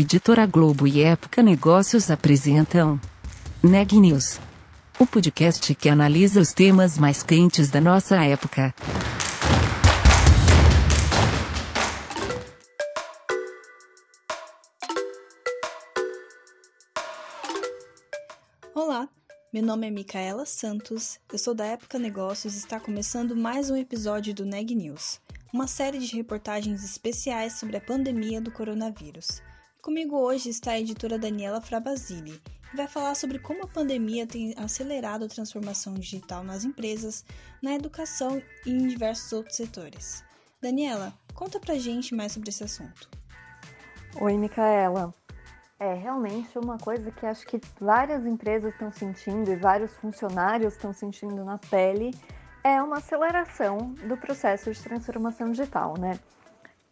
Editora Globo e Época Negócios apresentam Neg News, o podcast que analisa os temas mais quentes da nossa época. Olá, meu nome é Micaela Santos, eu sou da Época Negócios e está começando mais um episódio do Neg News, uma série de reportagens especiais sobre a pandemia do coronavírus. Comigo hoje está a editora Daniela Frabasili, que vai falar sobre como a pandemia tem acelerado a transformação digital nas empresas, na educação e em diversos outros setores. Daniela, conta pra gente mais sobre esse assunto. Oi, Micaela. É realmente uma coisa que acho que várias empresas estão sentindo e vários funcionários estão sentindo na pele é uma aceleração do processo de transformação digital, né?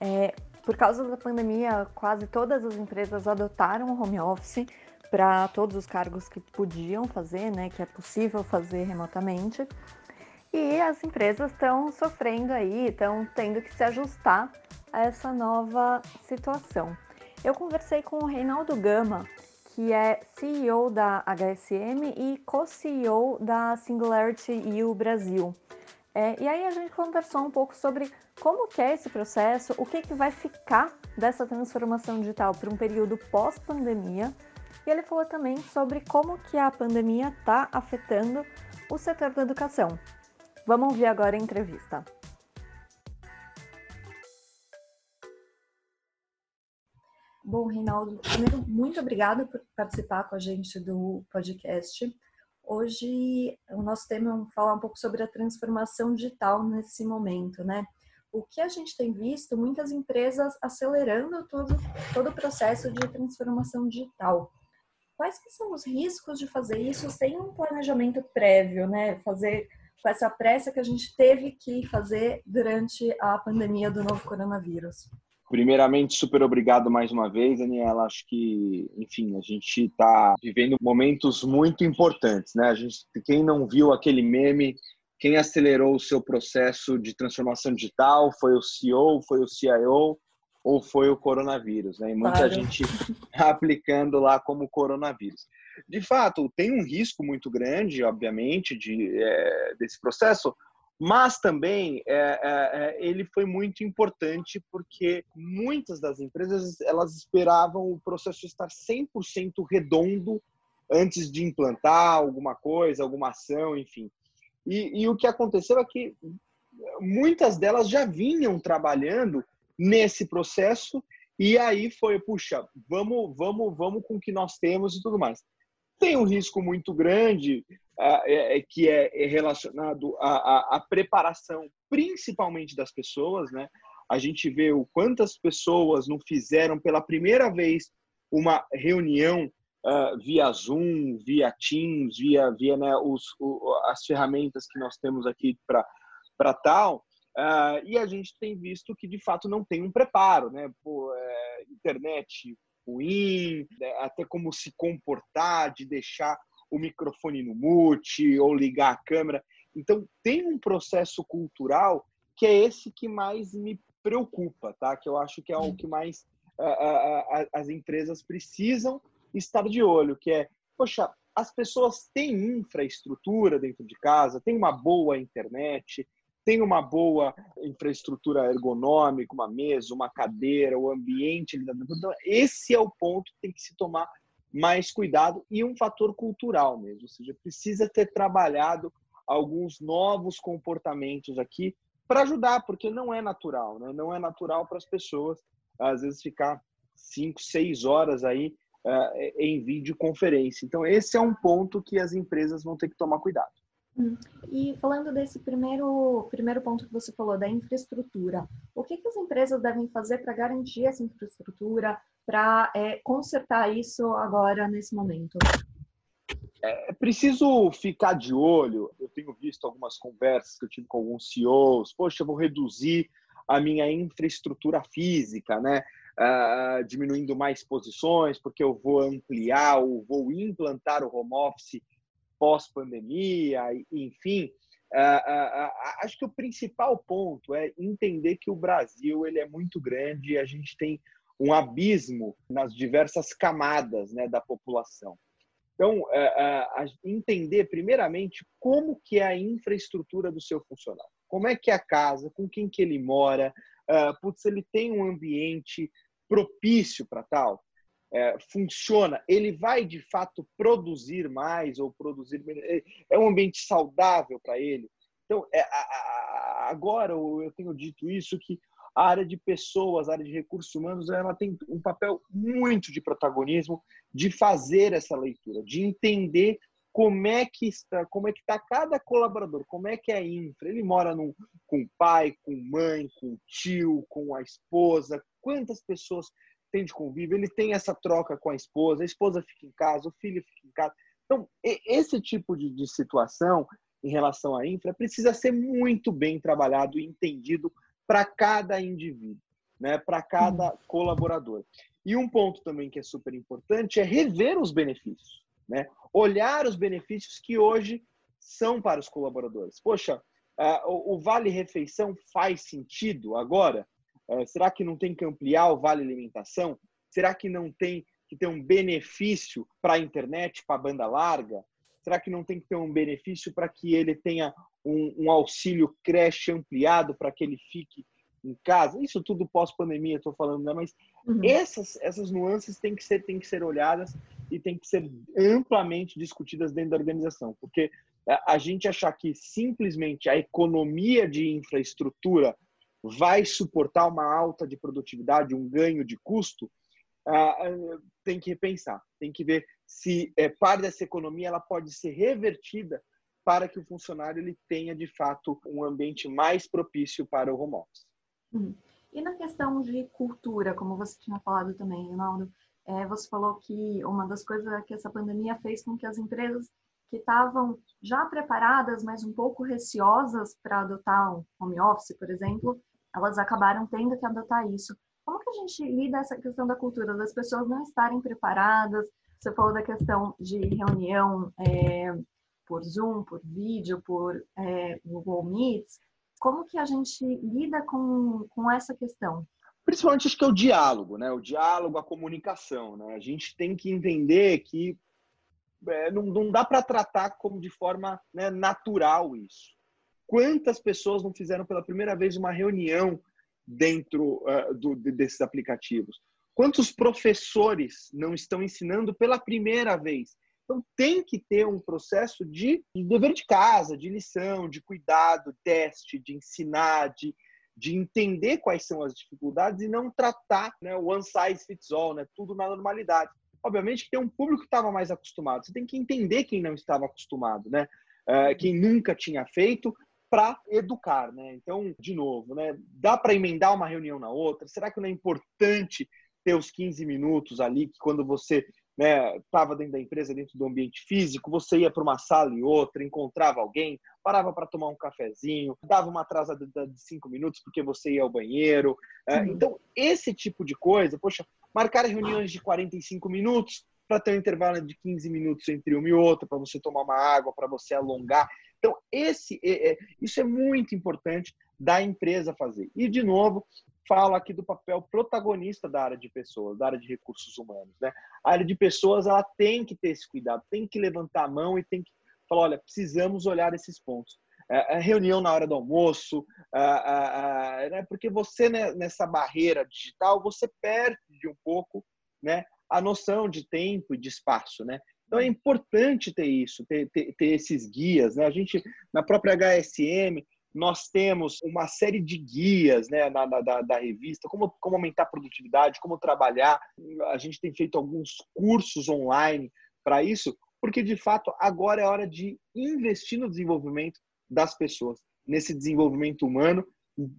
É, por causa da pandemia, quase todas as empresas adotaram o home office para todos os cargos que podiam fazer, né, que é possível fazer remotamente. E as empresas estão sofrendo aí, estão tendo que se ajustar a essa nova situação. Eu conversei com o Reinaldo Gama, que é CEO da HSM e co-CEO da Singularity U Brasil. É, e aí a gente conversou um pouco sobre como que é esse processo, o que, que vai ficar dessa transformação digital para um período pós-pandemia. E ele falou também sobre como que a pandemia está afetando o setor da educação. Vamos ouvir agora a entrevista. Bom, Reinaldo, primeiro, muito obrigada por participar com a gente do podcast. Hoje o nosso tema é falar um pouco sobre a transformação digital nesse momento, né? O que a gente tem visto, muitas empresas acelerando todo, todo o processo de transformação digital. Quais que são os riscos de fazer isso sem um planejamento prévio, né? Fazer com essa pressa que a gente teve que fazer durante a pandemia do novo coronavírus. Primeiramente, super obrigado mais uma vez, Daniela. Acho que, enfim, a gente está vivendo momentos muito importantes, né? A gente, quem não viu aquele meme, quem acelerou o seu processo de transformação digital foi o CEO, foi o CIO ou foi o coronavírus, né? E muita claro. gente aplicando lá como coronavírus. De fato, tem um risco muito grande, obviamente, de, é, desse processo, mas também é, é, é, ele foi muito importante porque muitas das empresas elas esperavam o processo estar 100% redondo antes de implantar alguma coisa, alguma ação, enfim. E, e o que aconteceu é que muitas delas já vinham trabalhando nesse processo e aí foi, puxa, vamos, vamos, vamos com o que nós temos e tudo mais. Tem um risco muito grande é, é, que é, é relacionado à, à, preparação, principalmente das pessoas, né? A gente vê o quantas pessoas não fizeram pela primeira vez uma reunião uh, via Zoom, via Teams, via, via né, os, o, as ferramentas que nós temos aqui para tal. Uh, e a gente tem visto que de fato não tem um preparo, né? Pô, é, internet ruim, né? até como se comportar, de deixar o microfone no mute ou ligar a câmera. Então, tem um processo cultural que é esse que mais me preocupa, tá? Que eu acho que é o que mais uh, as empresas precisam estar de olho, que é, poxa, as pessoas têm infraestrutura dentro de casa, têm uma boa internet, tem uma boa infraestrutura ergonômica, uma mesa, uma cadeira, o ambiente. Então, esse é o ponto que tem que se tomar mais cuidado e um fator cultural mesmo, ou seja, precisa ter trabalhado alguns novos comportamentos aqui para ajudar, porque não é natural, né? não é natural para as pessoas às vezes ficar cinco, seis horas aí uh, em videoconferência. Então esse é um ponto que as empresas vão ter que tomar cuidado. Hum. E falando desse primeiro, primeiro ponto que você falou, da infraestrutura, o que, que as empresas devem fazer para garantir essa infraestrutura, para é, consertar isso agora, nesse momento? É preciso ficar de olho. Eu tenho visto algumas conversas que eu tive com alguns CEOs. Poxa, eu vou reduzir a minha infraestrutura física, né? Uh, diminuindo mais posições, porque eu vou ampliar ou vou implantar o home office pós-pandemia, enfim. Uh, uh, acho que o principal ponto é entender que o Brasil ele é muito grande e a gente tem um abismo nas diversas camadas né, da população. Então, entender primeiramente como que é a infraestrutura do seu funcionário. Como é que é a casa, com quem que ele mora, uh, putz, ele tem um ambiente propício para tal, é, funciona, ele vai de fato produzir mais ou produzir menos, é um ambiente saudável para ele. Então, é, a, a, agora eu tenho dito isso que a área de pessoas, a área de recursos humanos, ela tem um papel muito de protagonismo de fazer essa leitura, de entender como é que está, como é que está cada colaborador, como é que é a infra. Ele mora num, com o pai, com mãe, com o tio, com a esposa. Quantas pessoas tem de convívio? Ele tem essa troca com a esposa, a esposa fica em casa, o filho fica em casa. Então, esse tipo de, de situação em relação à infra precisa ser muito bem trabalhado e entendido para cada indivíduo, né? para cada uhum. colaborador. E um ponto também que é super importante é rever os benefícios, né? olhar os benefícios que hoje são para os colaboradores. Poxa, uh, o, o Vale Refeição faz sentido agora? Uh, será que não tem que ampliar o Vale Alimentação? Será que não tem que ter um benefício para a internet, para a banda larga? Será que não tem que ter um benefício para que ele tenha um, um auxílio creche ampliado para que ele fique em casa? Isso tudo pós-pandemia, estou falando, né? Mas uhum. essas, essas nuances têm que, ser, têm que ser olhadas e têm que ser amplamente discutidas dentro da organização, porque a gente achar que simplesmente a economia de infraestrutura vai suportar uma alta de produtividade, um ganho de custo, tem que repensar, tem que ver se é, parte dessa economia ela pode ser revertida para que o funcionário ele tenha de fato um ambiente mais propício para o home office. Uhum. E na questão de cultura, como você tinha falado também, Ronaldo, é, você falou que uma das coisas que essa pandemia fez com que as empresas que estavam já preparadas, mas um pouco receosas para adotar um home office, por exemplo, elas acabaram tendo que adotar isso. Como que a gente lida essa questão da cultura, das pessoas não estarem preparadas? Você falou da questão de reunião é, por Zoom, por vídeo, por é, Google Meets. Como que a gente lida com, com essa questão? Principalmente acho que é o diálogo, né? O diálogo, a comunicação, né? A gente tem que entender que é, não, não dá para tratar como de forma né, natural isso. Quantas pessoas não fizeram pela primeira vez uma reunião dentro uh, do, desses aplicativos? Quantos professores não estão ensinando pela primeira vez? Então, tem que ter um processo de, de dever de casa, de lição, de cuidado, teste, de ensinar, de, de entender quais são as dificuldades e não tratar né, one size fits all, né, tudo na normalidade. Obviamente que tem um público que estava mais acostumado. Você tem que entender quem não estava acostumado, né? Uh, quem nunca tinha feito para educar, né? Então, de novo, né? Dá para emendar uma reunião na outra? Será que não é importante ter os 15 minutos ali que quando você estava né, dentro da empresa, dentro do ambiente físico, você ia para uma sala e outra, encontrava alguém, parava para tomar um cafezinho, dava uma atrasada de cinco minutos porque você ia ao banheiro. É, uhum. Então, esse tipo de coisa, poxa, marcar reuniões de 45 minutos para ter um intervalo de 15 minutos entre uma e outra, para você tomar uma água, para você alongar. Então, esse, é, é, isso é muito importante da empresa fazer. E, de novo, falo aqui do papel protagonista da área de pessoas, da área de recursos humanos. Né? A área de pessoas ela tem que ter esse cuidado, tem que levantar a mão e tem que falar, olha, precisamos olhar esses pontos. É, é reunião na hora do almoço, é, né? porque você né, nessa barreira digital você perde um pouco, né, a noção de tempo e de espaço, né? Então é importante ter isso, ter, ter, ter esses guias, né? A gente na própria HSM nós temos uma série de guias né, na, na da, da, revista, como, como aumentar a produtividade, como trabalhar. A gente tem feito alguns cursos online para isso, porque de fato agora é hora de investir no desenvolvimento das pessoas, nesse desenvolvimento humano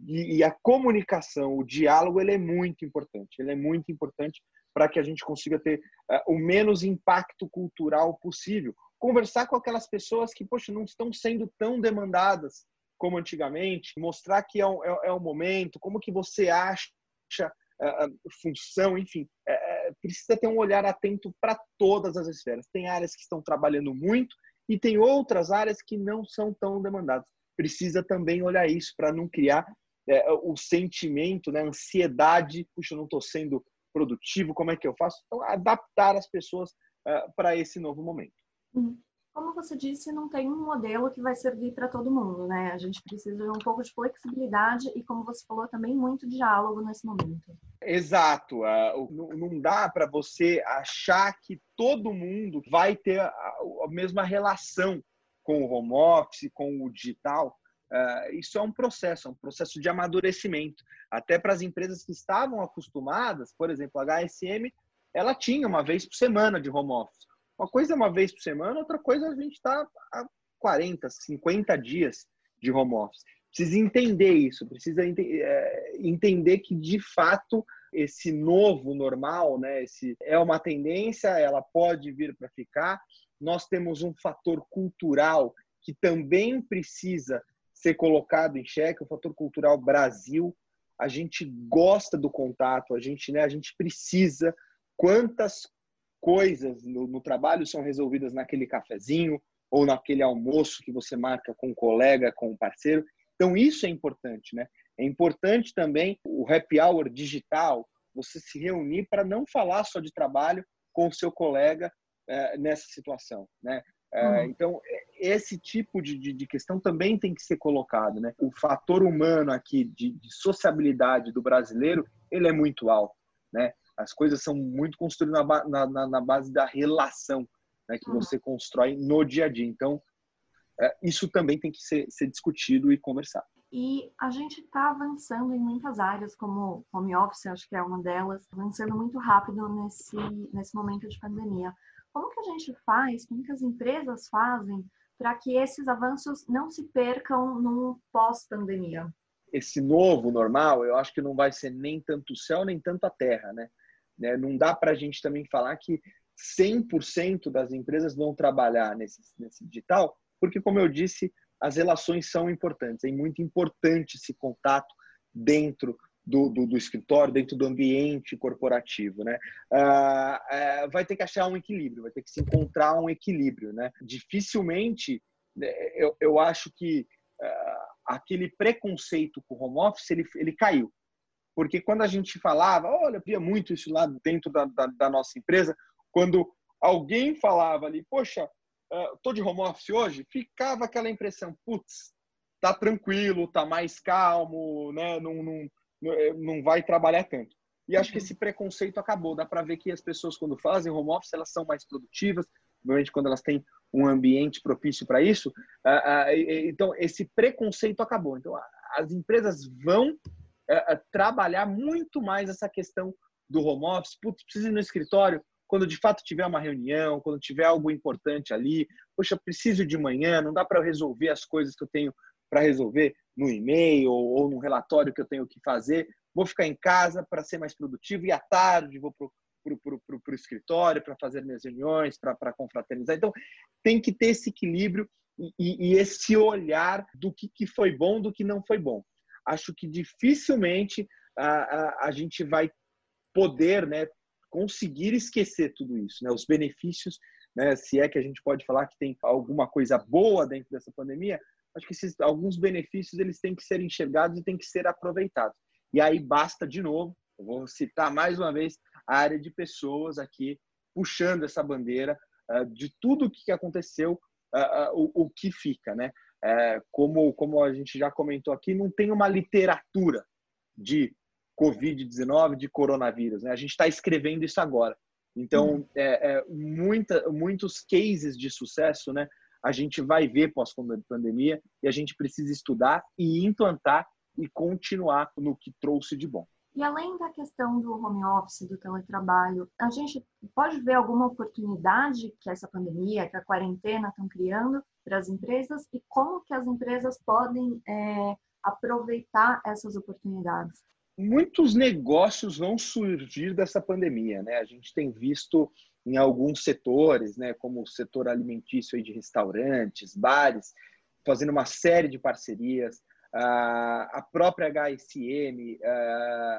e, e a comunicação, o diálogo, ele é muito importante. Ele é muito importante para que a gente consiga ter uh, o menos impacto cultural possível. Conversar com aquelas pessoas que, poxa, não estão sendo tão demandadas como antigamente, mostrar que é um, é, é um momento, como que você acha a, a função, enfim, é, é, precisa ter um olhar atento para todas as esferas. Tem áreas que estão trabalhando muito e tem outras áreas que não são tão demandadas. Precisa também olhar isso para não criar é, o sentimento, né, ansiedade, puxa, eu não estou sendo produtivo, como é que eu faço? Então, adaptar as pessoas para esse novo momento. Uhum. Como você disse, não tem um modelo que vai servir para todo mundo, né? A gente precisa de um pouco de flexibilidade e, como você falou, também muito diálogo nesse momento. Exato. Uh, não dá para você achar que todo mundo vai ter a, mesma relação com o home office, com o digital. Uh, isso é um processo, é um processo de amadurecimento. Até para as empresas que estavam acostumadas, por exemplo, a HSM, ela tinha uma vez por semana de home office. Uma coisa é uma vez por semana, outra coisa a gente está há 40, 50 dias de home office. Precisa entender isso, precisa ent é, entender que, de fato, esse novo normal, né, esse, é uma tendência, ela pode vir para ficar. Nós temos um fator cultural que também precisa ser colocado em xeque, o fator cultural Brasil. A gente gosta do contato, a gente, né, a gente precisa. Quantas coisas no, no trabalho são resolvidas naquele cafezinho ou naquele almoço que você marca com um colega, com um parceiro. Então, isso é importante, né? É importante também o happy hour digital, você se reunir para não falar só de trabalho com o seu colega é, nessa situação, né? É, uhum. Então, esse tipo de, de, de, questão também tem que ser colocado, né? O fator humano aqui de, de sociabilidade do brasileiro, ele é muito alto, né? As coisas são muito construídas na, na, na base da relação né, que uhum. você constrói no dia a dia. Então, é, isso também tem que ser, ser discutido e conversado. E a gente está avançando em muitas áreas, como home office, acho que é uma delas, avançando muito rápido nesse, nesse momento de pandemia. Como que a gente faz, como que as empresas fazem para que esses avanços não se percam no pós-pandemia? Esse novo normal, eu acho que não vai ser nem tanto o céu, nem tanto a terra, né? Né? Não dá para a gente também falar que 100% das empresas vão trabalhar nesse, nesse digital, porque, como eu disse, as relações são importantes. É muito importante esse contato dentro do, do, do escritório, dentro do ambiente corporativo. Né? Ah, é, vai ter que achar um equilíbrio, vai ter que se encontrar um equilíbrio. Né? Dificilmente, né, eu, eu acho que ah, aquele preconceito com o home office ele, ele caiu. Porque quando a gente falava, olha, via muito isso lá dentro da, da, da nossa empresa, quando alguém falava ali, poxa, uh, tô de home office hoje, ficava aquela impressão, putz, tá tranquilo, tá mais calmo, né? Não, não, não vai trabalhar tanto. E acho que uhum. esse preconceito acabou. Dá para ver que as pessoas, quando fazem home office, elas são mais produtivas, normalmente quando elas têm um ambiente propício para isso. Uh, então, esse preconceito acabou. Então, as empresas vão trabalhar muito mais essa questão do home office. Putz, preciso ir no escritório quando de fato tiver uma reunião, quando tiver algo importante ali. Poxa, preciso de manhã, não dá para resolver as coisas que eu tenho para resolver no e-mail ou, no relatório que eu tenho que fazer. Vou ficar em casa para ser mais produtivo e à tarde vou para o escritório para fazer minhas reuniões, para confraternizar. Então, tem que ter esse equilíbrio e, e, esse olhar do que, que foi bom, do que não foi bom acho que dificilmente a, a, a gente vai poder né, conseguir esquecer tudo isso, né? os benefícios, né, se é que a gente pode falar que tem alguma coisa boa dentro dessa pandemia, acho que esses, alguns benefícios eles têm que ser enxergados e têm que ser aproveitados. E aí basta de novo, eu vou citar mais uma vez a área de pessoas aqui puxando essa bandeira uh, de tudo o que aconteceu, uh, uh, o, o que fica, né? É, como, como a gente já comentou aqui, não tem uma literatura de Covid-19, de coronavírus. Né? A gente está escrevendo isso agora. Então, hum. é, é, muita, muitos cases de sucesso, né? A gente vai ver pós-pandemia e a gente precisa estudar e implantar e continuar no que trouxe de bom. E além da questão do home office, do teletrabalho, a gente pode ver alguma oportunidade que essa pandemia, que a quarentena estão criando para as empresas e como que as empresas podem é, aproveitar essas oportunidades? Muitos negócios vão surgir dessa pandemia, né? A gente tem visto em alguns setores, né, como o setor alimentício de restaurantes, bares, fazendo uma série de parcerias, a própria HSM,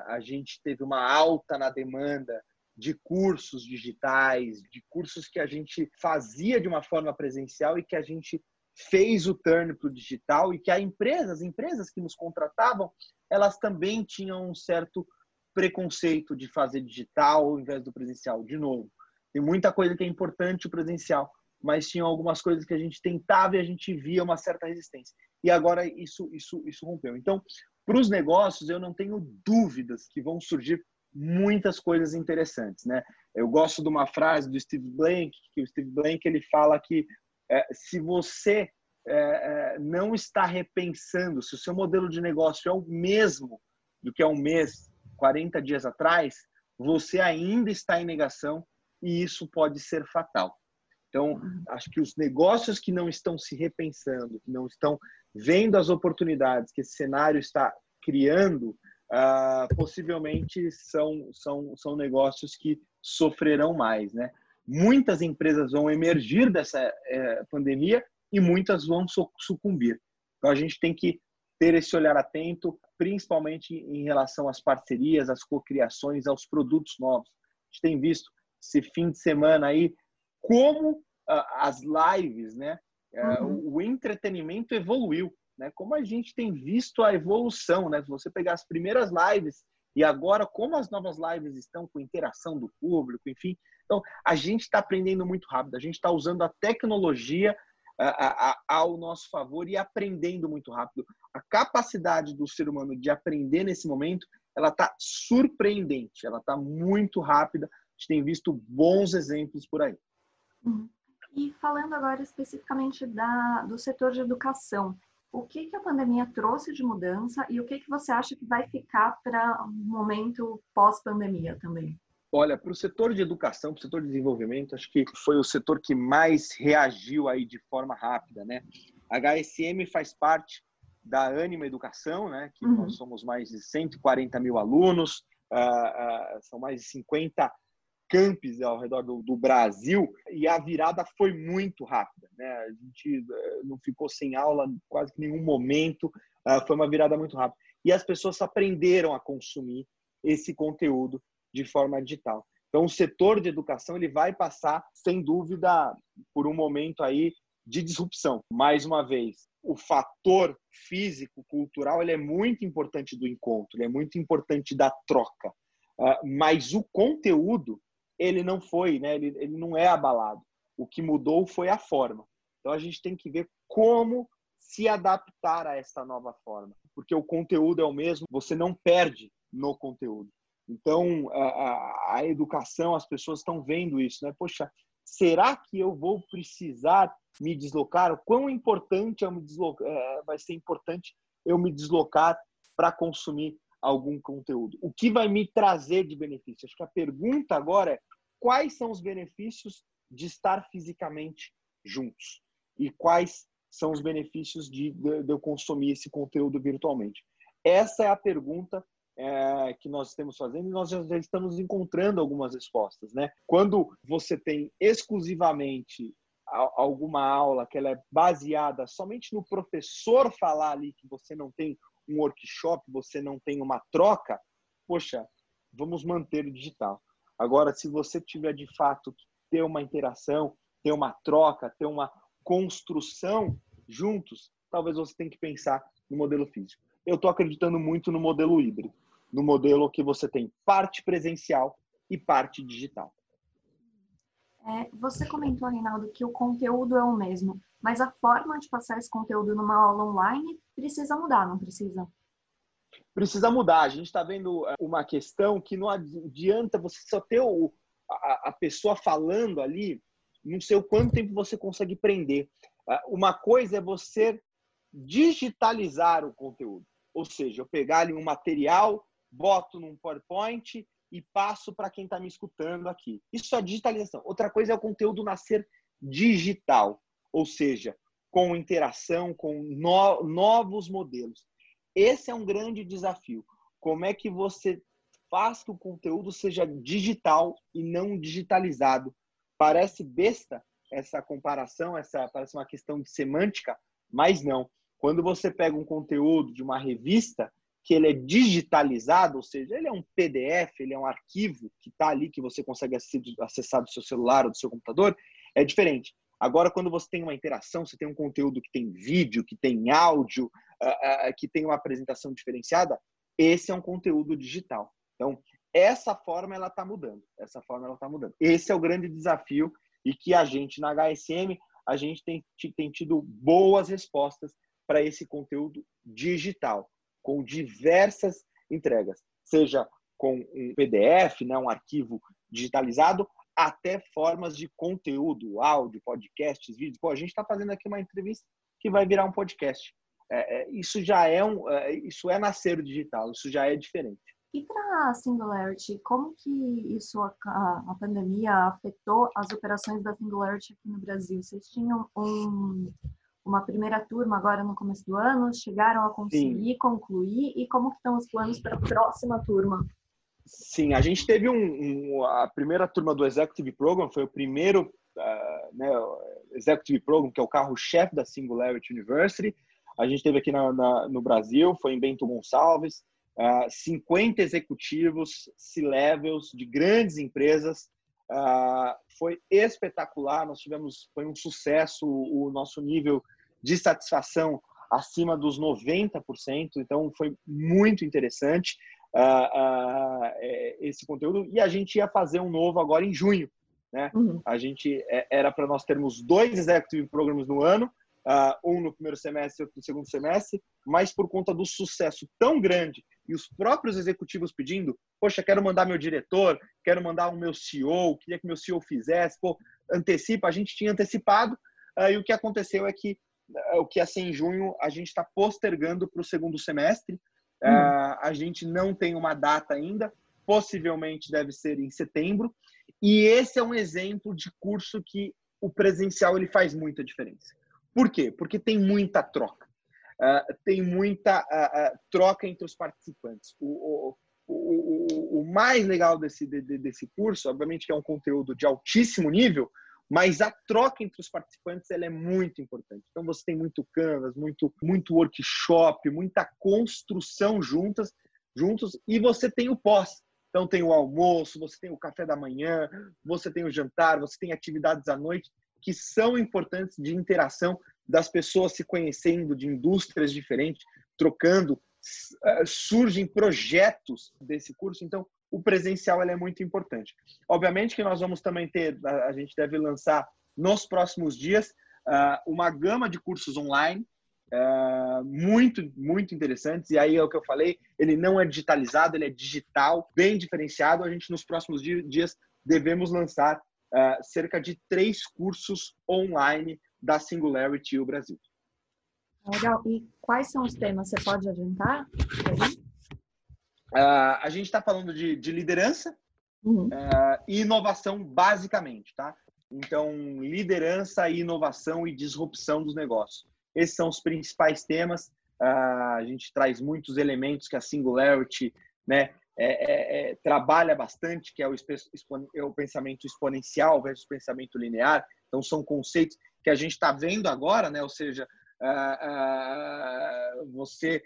a gente teve uma alta na demanda de cursos digitais, de cursos que a gente fazia de uma forma presencial e que a gente fez o turn para o digital e que a empresa, as empresas que nos contratavam, elas também tinham um certo preconceito de fazer digital ao invés do presencial. De novo, tem muita coisa que é importante o presencial, mas tinha algumas coisas que a gente tentava e a gente via uma certa resistência. E agora isso isso isso rompeu. Então, para os negócios, eu não tenho dúvidas que vão surgir muitas coisas interessantes, né? Eu gosto de uma frase do Steve Blank, que o Steve Blank ele fala que é, se você é, é, não está repensando, se o seu modelo de negócio é o mesmo do que há um mês, 40 dias atrás, você ainda está em negação e isso pode ser fatal. Então, acho que os negócios que não estão se repensando, que não estão vendo as oportunidades que esse cenário está criando, uh, possivelmente são, são, são negócios que sofrerão mais. Né? Muitas empresas vão emergir dessa eh, pandemia e muitas vão sucumbir. Então, a gente tem que ter esse olhar atento, principalmente em relação às parcerias, às cocriações, aos produtos novos. A gente tem visto esse fim de semana aí como uh, as lives, né, uh, uhum. o entretenimento evoluiu, né? Como a gente tem visto a evolução, né? Se você pegar as primeiras lives e agora como as novas lives estão com interação do público, enfim, então a gente está aprendendo muito rápido, a gente está usando a tecnologia a, a, ao nosso favor e aprendendo muito rápido. A capacidade do ser humano de aprender nesse momento, ela está surpreendente, ela está muito rápida. A gente tem visto bons exemplos por aí. Uhum. E falando agora especificamente da, do setor de educação, o que, que a pandemia trouxe de mudança e o que, que você acha que vai ficar para um momento pós-pandemia também? Olha, para o setor de educação, para o setor de desenvolvimento, acho que foi o setor que mais reagiu aí de forma rápida, né? A HSM faz parte da Anima Educação, né? Que uhum. nós somos mais de 140 mil alunos, uh, uh, são mais de 50 campos ao redor do, do, Brasil e a virada foi muito rápida, né? A gente uh, não ficou sem aula quase que nenhum momento, foi uma virada muito rápida e as pessoas aprenderam a consumir esse conteúdo de forma digital. Então, o setor de educação ele vai passar, sem dúvida, por um momento aí de disrupção. Mais uma vez, o fator físico, cultural, ele é muito importante do encontro, ele é muito importante da troca. Uh, mas o conteúdo, ele não foi, né? Ele, ele não é abalado. O que mudou foi a forma. Então, a gente tem que ver como se adaptar a essa nova forma. Porque o conteúdo é o mesmo, você não perde no conteúdo. Então, a, a, educação, as pessoas estão vendo isso, né? Poxa, será que eu vou precisar me deslocar? O quão importante eu me deslocar, é, vai ser importante eu me deslocar para consumir algum conteúdo? O que vai me trazer de benefício? Acho que a pergunta agora é quais são os benefícios de estar fisicamente juntos? E quais são os benefícios de, de, de eu consumir esse conteúdo virtualmente? Essa é a pergunta é, que nós estamos fazendo e nós já, estamos encontrando algumas respostas, né? Quando você tem exclusivamente alguma aula que ela é baseada somente no professor falar ali que você não tem um workshop, você não tem uma troca, poxa, vamos manter o digital. Agora, se você tiver de fato que ter uma interação, ter uma troca, ter uma construção juntos, talvez você tenha que pensar no modelo físico. Eu estou acreditando muito no modelo híbrido no modelo que você tem parte presencial e parte digital. É, você comentou, Reinaldo, que o conteúdo é o mesmo, mas a forma de passar esse conteúdo numa aula online precisa mudar, não precisa? Precisa mudar. A gente está vendo é, uma questão que não adianta você só ter o, a, a pessoa falando ali, não sei o quanto tempo você consegue prender. É, uma coisa é você digitalizar o conteúdo, ou seja, eu pegar ali um material boto num PowerPoint e passo para quem está me escutando aqui. Isso é digitalização. Outra coisa é o conteúdo nascer digital, ou seja, com interação, com no, novos modelos. Esse é um grande desafio. Como é que você faz que o conteúdo seja digital e não digitalizado? Parece besta essa comparação, essa parece uma questão de semântica, mas não. Quando você pega um conteúdo de uma revista, que ele é digitalizado, ou seja, ele é um PDF, ele é um arquivo que está ali que você consegue acessar do seu celular ou do seu computador, é diferente. Agora, quando você tem uma interação, você tem um conteúdo que tem vídeo, que tem áudio, uh, uh, que tem uma apresentação diferenciada, esse é um conteúdo digital. Então, essa forma ela está mudando. Essa forma ela está mudando. Esse é o grande desafio e que a gente na HSM a gente tem, tem tido boas respostas para esse conteúdo digital, com diversas entregas, seja com um PDF, né, um arquivo digitalizado, até formas de conteúdo, áudio, podcasts, vídeos. Pô, a gente está fazendo aqui uma entrevista que vai virar um podcast. É, é, isso já é um, é, isso é nascer digital, isso já é diferente. E para a Singularity, como que isso, a, a, pandemia afetou as operações da Singularity aqui no Brasil? Vocês tinham um, uma primeira turma agora no começo do ano, chegaram a conseguir Sim. concluir e como estão os planos para a próxima turma? Sim, a gente teve um, um, a primeira turma do Executive Program, foi o primeiro uh, né, Executive Program, que é o carro-chefe da Singularity University. A gente teve aqui na, na, no Brasil, foi em Bento Gonçalves, uh, ah, 50 executivos C-levels de grandes empresas. Uh, foi espetacular, nós tivemos, foi um sucesso o nosso nível de satisfação acima dos 90%, então foi muito interessante uh, uh, esse conteúdo. E a gente ia fazer um novo agora em junho. Né? Uhum. A gente é, era para nós termos dois executive programs no ano, uh, um no primeiro semestre e outro no segundo semestre, mas por conta do sucesso tão grande e os próprios executivos pedindo, poxa, quero mandar meu diretor, quero mandar o meu CEO, queria que meu CEO fizesse, pô, antecipa, a gente tinha antecipado, uh, e o que aconteceu é que o que ia ser em junho, a gente está postergando para o segundo semestre, Hum. Uh, a gente não tem uma data ainda, possivelmente deve ser em setembro. E esse é um exemplo de curso que o presencial ele faz muita diferença. Por quê? Porque tem muita troca. Uh, tem muita uh, troca entre os participantes. O, o, o, o mais legal desse, de, desse curso, obviamente que é um conteúdo de altíssimo nível, mas a troca entre os participantes ela é muito importante. Então você tem muito canvas, muito muito workshop, muita construção juntas, juntos e você tem o pós. Então tem o almoço, você tem o café da manhã, você tem o jantar, você tem atividades à noite que são importantes de interação das pessoas se conhecendo, de indústrias diferentes, trocando, eh, surgem projetos desse curso. Então, o presencial é muito importante. Obviamente que nós vamos também ter, a gente deve lançar nos próximos dias uh, uma gama de cursos online uh, muito, muito interessantes. E aí é o que eu falei, ele não é digitalizado, ele é digital, bem diferenciado. A gente nos próximos dias devemos lançar uh, cerca de três cursos online da Singularity o Brasil. Legal. E quais são os temas? Você pode adiantar? Uh, a gente está falando de, de liderança uhum. uh, e inovação, basicamente, tá? Então, liderança, inovação e disrupção dos negócios. Esses são os principais temas. Uh, a gente traz muitos elementos que a Singularity né, é, é, é, trabalha bastante, que é o, é o pensamento exponencial versus pensamento linear. Então, são conceitos que a gente está vendo agora, né? ou seja, você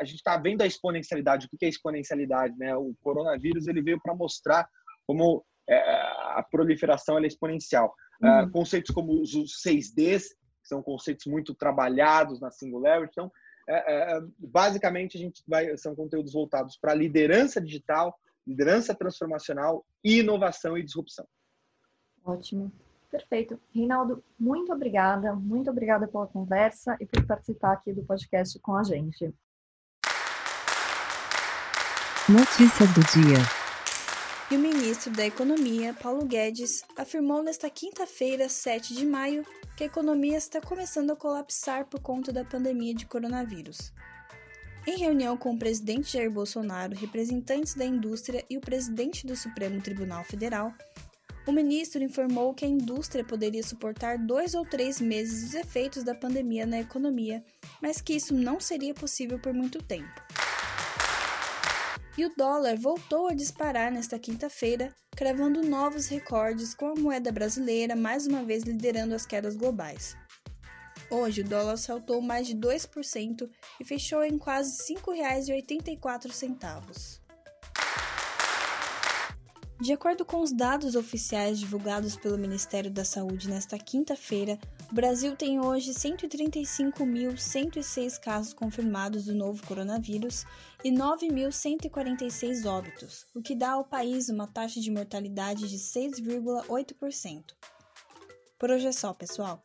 a gente está vendo a exponencialidade. O que é exponencialidade? Né? O coronavírus ele veio para mostrar como é, a proliferação é exponencial. Uhum. Uh, conceitos como os 6Ds, que são conceitos muito trabalhados na Singularity. Então, é, é, basicamente, a gente vai, são conteúdos voltados para liderança digital, liderança transformacional, inovação e disrupção. Ótimo. Perfeito. Reinaldo, muito obrigada. Muito obrigada pela conversa e por participar aqui do podcast com a gente. Notícias do dia. E o ministro da Economia, Paulo Guedes, afirmou nesta quinta-feira, 7 de maio, que a economia está começando a colapsar por conta da pandemia de coronavírus. Em reunião com o presidente Jair Bolsonaro, representantes da indústria e o presidente do Supremo Tribunal Federal, o ministro informou que a indústria poderia suportar dois ou três meses os efeitos da pandemia na economia, mas que isso não seria possível por muito tempo. E o dólar voltou a disparar nesta quinta-feira, cravando novos recordes com a moeda brasileira mais uma vez liderando as quedas globais. Hoje o dólar saltou mais de 2% e fechou em quase R$ 5,84. De acordo com os dados oficiais divulgados pelo Ministério da Saúde nesta quinta-feira, o Brasil tem hoje 135.106 casos confirmados do novo coronavírus e 9.146 óbitos, o que dá ao país uma taxa de mortalidade de 6,8%. Por hoje é só, pessoal.